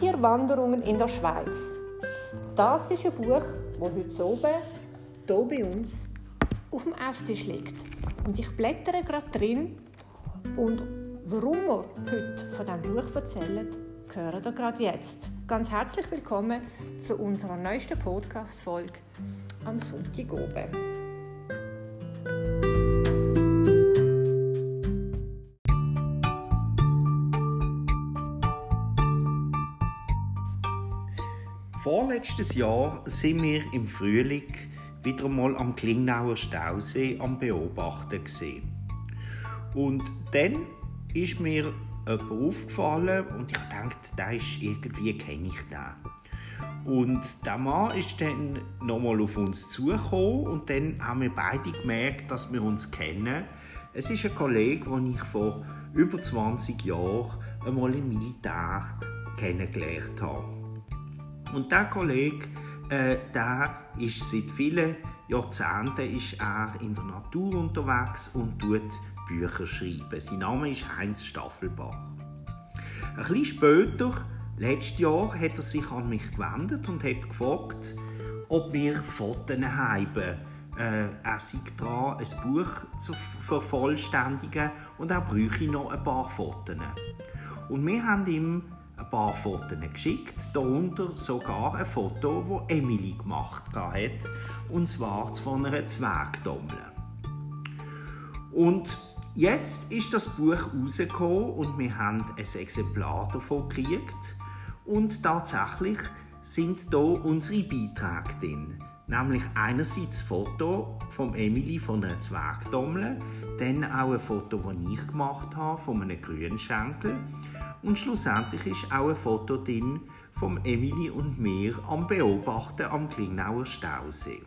Wildtierwanderungen in der Schweiz. Das ist ein Buch, das heute oben hier bei uns auf dem Esstisch liegt. Und ich blättere gerade drin und warum wir heute von diesem Buch erzählen, hören wir gerade jetzt. Ganz herzlich willkommen zu unserer neuesten Podcast-Folge am Sonntag oben. Vorletztes Jahr sind wir im Frühling wieder mal am Klingnauer Stausee am Beobachten gesehen. Und dann ist mir jemand aufgefallen und ich dachte, da ist irgendwie kenne ich den. Und der Mann ist dann nochmal auf uns zugekommen und dann haben wir beide gemerkt, dass wir uns kennen. Es ist ein Kollege, den ich vor über 20 Jahren einmal im Militär kennengelernt habe. Und der Kollege, äh, der ist seit vielen Jahrzehnten ist er in der Natur unterwegs und tut Bücher schreiben. Sein Name ist Heinz Staffelbach. Ein bisschen später, letztes Jahr, hat er sich an mich gewendet und hat gefragt, ob wir Fotos haben. Äh, er sei dran, ein Buch zu vervollständigen und er bräuchte noch ein paar Fotos. Und wir haben ihm ein paar Fotos geschickt, darunter sogar ein Foto, das Emily gemacht hat, und zwar von einer Zwergdommel. Und jetzt ist das Buch rausgekommen und wir haben ein Exemplar davon gekriegt und tatsächlich sind hier unsere Beiträge drin. Nämlich einerseits das Foto von Emily von einer Zwergdommel, dann auch ein Foto, das ich gemacht habe von einem Grünschenkel und schlussendlich ist auch ein Foto drin von Emily und mir am Beobachten am Klingnauer Stausee.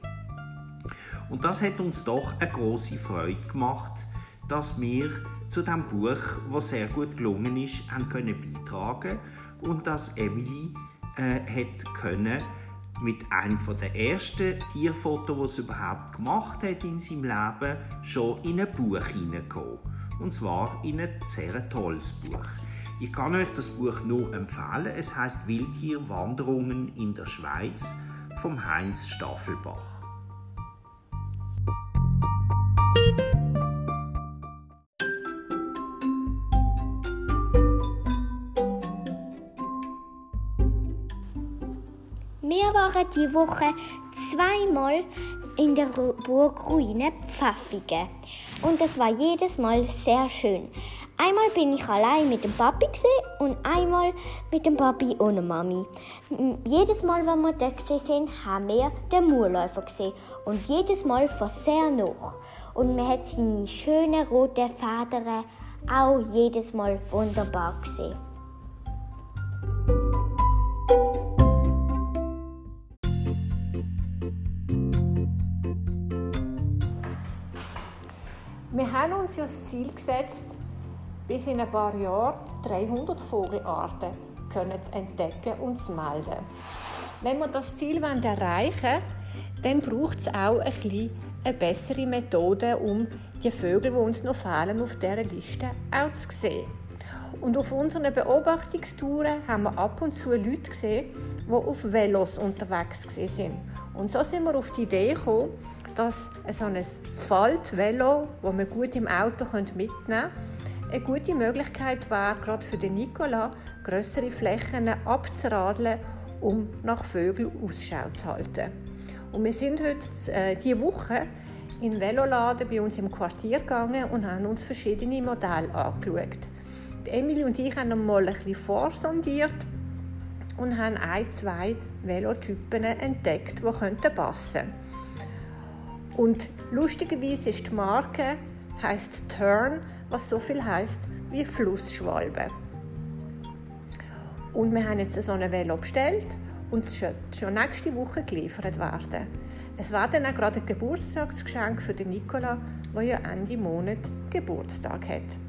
Und das hat uns doch eine große Freude gemacht, dass wir zu dem Buch, was sehr gut gelungen ist, haben können beitragen und dass Emily äh, können mit einem der ersten Tierfotos, was er überhaupt gemacht hat in seinem Leben, schon in ein Buch hineinkommen. Und zwar in ein sehr tolles Buch. Ich kann euch das Buch nur empfehlen. Es heißt Wildtierwanderungen in der Schweiz vom Heinz Staffelbach. Wir waren die Woche zweimal in der Burgruine Pfaffigen und es war jedes Mal sehr schön. Einmal bin ich allein mit dem Papi und einmal mit dem Papi ohne Mami. Jedes Mal, wenn wir da sind, haben wir den Murläufer gesehen und jedes Mal von sehr noch. Und man hat seine schönen roten Federn auch jedes Mal wunderbar gesehen. Wir haben uns das Ziel gesetzt, bis in ein paar Jahren 300 Vogelarten können zu entdecken und zu melden. Wenn wir das Ziel erreichen wollen, dann braucht es auch ein bisschen eine bessere Methode, um die Vögel, die uns noch fehlen, auf dieser Liste auch zu sehen. Und auf unseren Beobachtungstouren haben wir ab und zu Leute gesehen, die auf Velos unterwegs sind. Und so sind wir auf die Idee gekommen, dass so ein Faltvelo, das man gut im Auto mitnehmen kann, eine gute Möglichkeit wäre, gerade für den Nikola, größere Flächen abzuradeln, um nach Vögeln Ausschau zu halten. Und wir sind heute äh, diese Woche in Veloladen bei uns im Quartier gegangen und haben uns verschiedene Modelle angeschaut. Die Emily und ich haben mal ein bisschen vorsondiert und haben ein, zwei Velotypen entdeckt, die passen könnten. Und lustigerweise ist die Marke heißt Turn, was so viel heißt wie Flussschwalbe. Und wir haben jetzt so eine Velo bestellt und es wird schon nächste Woche geliefert werden. Es war dann auch gerade ein Geburtstagsgeschenk für den Nicola, der ja Ende Monat Geburtstag hat.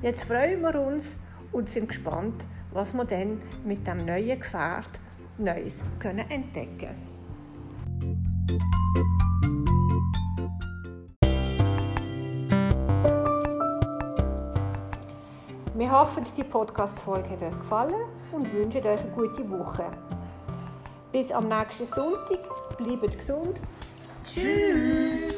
Jetzt freuen wir uns und sind gespannt, was wir dann mit dem neuen Gefährt Neues können entdecken können. Wir hoffen, die Podcast-Folge hat euch gefallen und wünschen euch eine gute Woche. Bis am nächsten Sonntag. Bleibt gesund. Tschüss.